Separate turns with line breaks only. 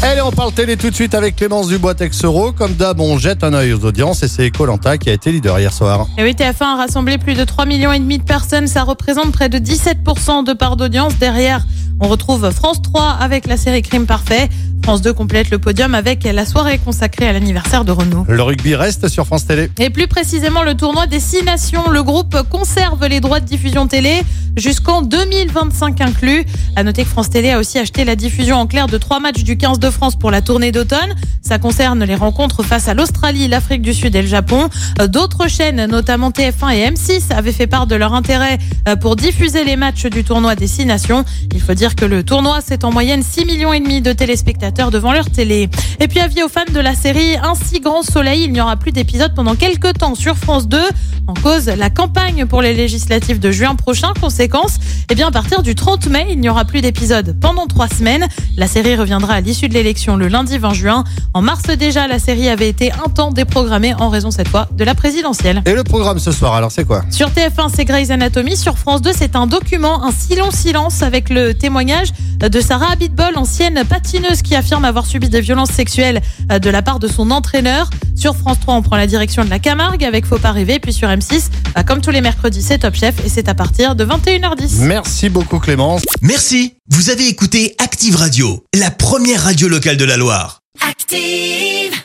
Allez, on parle télé tout de suite avec Clémence Dubois-Texero. Comme d'hab, on jette un œil aux audiences et c'est Colanta qui a été leader hier soir.
Et oui, TF1 a rassemblé plus de 3 millions et demi de personnes. Ça représente près de 17% de part d'audience. Derrière, on retrouve France 3 avec la série Crime Parfait. France 2 complète le podium avec la soirée consacrée à l'anniversaire de Renault.
Le rugby reste sur France Télé.
Et plus précisément, le tournoi des six nations. Le groupe conserve les droits de diffusion télé jusqu'en 2025 inclus. À noter que France Télé a aussi acheté la diffusion en clair de trois matchs du 15 de France pour la tournée d'automne. Ça concerne les rencontres face à l'Australie, l'Afrique du Sud et le Japon. Euh, D'autres chaînes, notamment TF1 et M6, avaient fait part de leur intérêt euh, pour diffuser les matchs du tournoi des six nations. Il faut dire que le tournoi, c'est en moyenne 6 millions et demi de téléspectateurs devant leur télé. Et puis avis aux fans de la série Un si grand soleil, il n'y aura plus d'épisodes pendant quelques temps sur France 2. En cause, la campagne pour les législatives de juin prochain. Conséquence, eh bien, à partir du 30 mai, il n'y aura plus d'épisodes pendant trois semaines. La série reviendra à l'issue de l'élection le lundi 20 juin. En mars déjà, la série avait été un temps déprogrammée en raison cette fois de la présidentielle.
Et le programme ce soir, alors c'est quoi?
Sur TF1, c'est Grey's Anatomy. Sur France 2, c'est un document, un si long silence avec le témoignage de Sarah Abitbol, ancienne patineuse qui affirme avoir subi des violences sexuelles de la part de son entraîneur. Sur France 3, on prend la direction de la Camargue avec Faut pas rêver. Puis sur M6, bah, comme tous les mercredis, c'est Top Chef et c'est à partir de 21h10.
Merci beaucoup Clémence.
Merci, vous avez écouté Active Radio, la première radio locale de la Loire.
Active.